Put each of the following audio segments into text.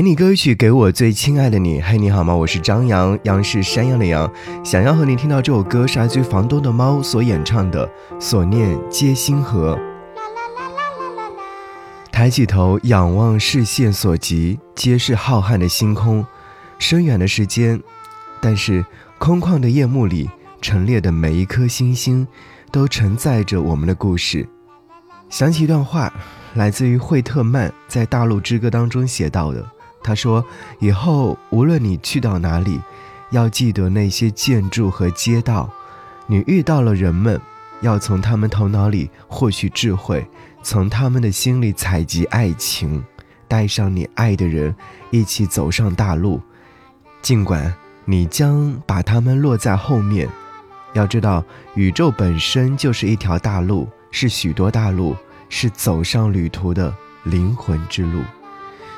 给你歌曲，给我最亲爱的你。嘿，你好吗？我是张扬，杨是山羊的羊。想要和你听到这首歌，是来自于房东的猫所演唱的《所念皆星河》。抬起头，仰望视线所及，皆是浩瀚的星空，深远的时间。但是空旷的夜幕里陈列的每一颗星星，都承载着我们的故事。想起一段话，来自于惠特曼在《大陆之歌》当中写到的。他说：“以后无论你去到哪里，要记得那些建筑和街道。你遇到了人们，要从他们头脑里获取智慧，从他们的心里采集爱情，带上你爱的人，一起走上大路。尽管你将把他们落在后面，要知道，宇宙本身就是一条大路，是许多大路，是走上旅途的灵魂之路。”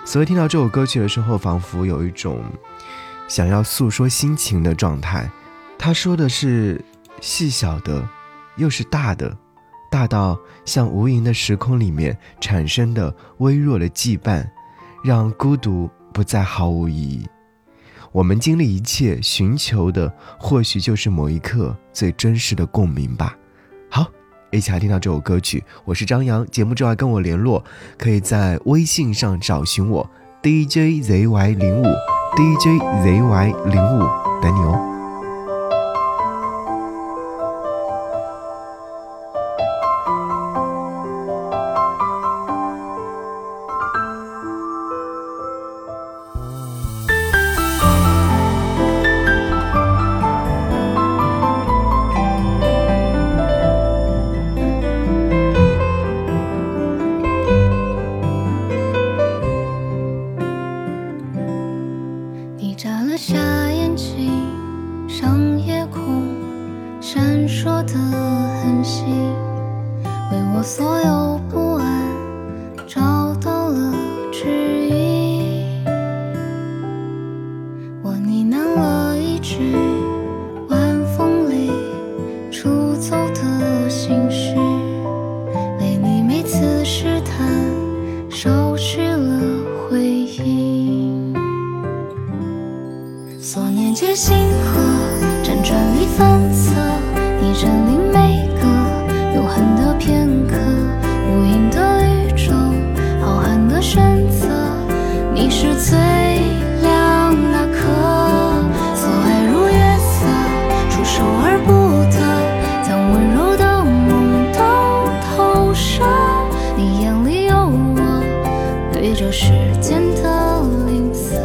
所以听到这首歌曲的时候，仿佛有一种想要诉说心情的状态。他说的是细小的，又是大的，大到像无垠的时空里面产生的微弱的羁绊，让孤独不再毫无意义。我们经历一切，寻求的或许就是某一刻最真实的共鸣吧。一起来听到这首歌曲，我是张扬。节目之外跟我联络，可以在微信上找寻我 DJZY 零五 DJZY 零五等你哦。所有不安找到了指引，我呢喃了一句晚风里出走的心事，为你每次试探收去了回应。所念皆星宇宙时间的吝啬。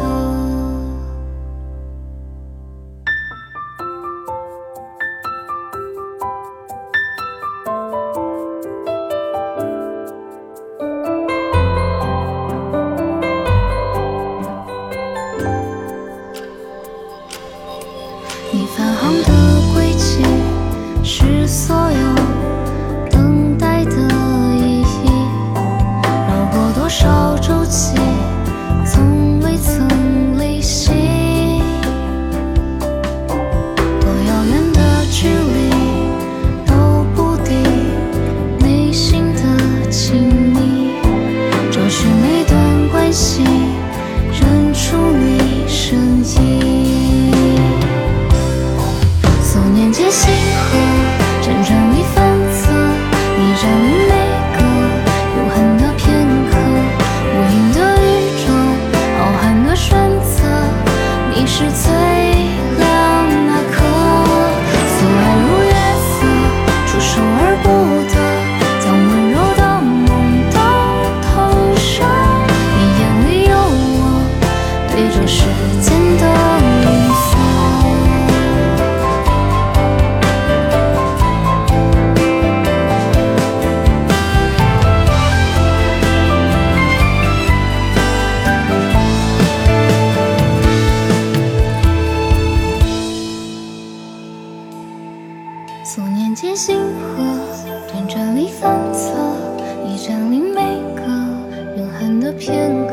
你泛红的。是片刻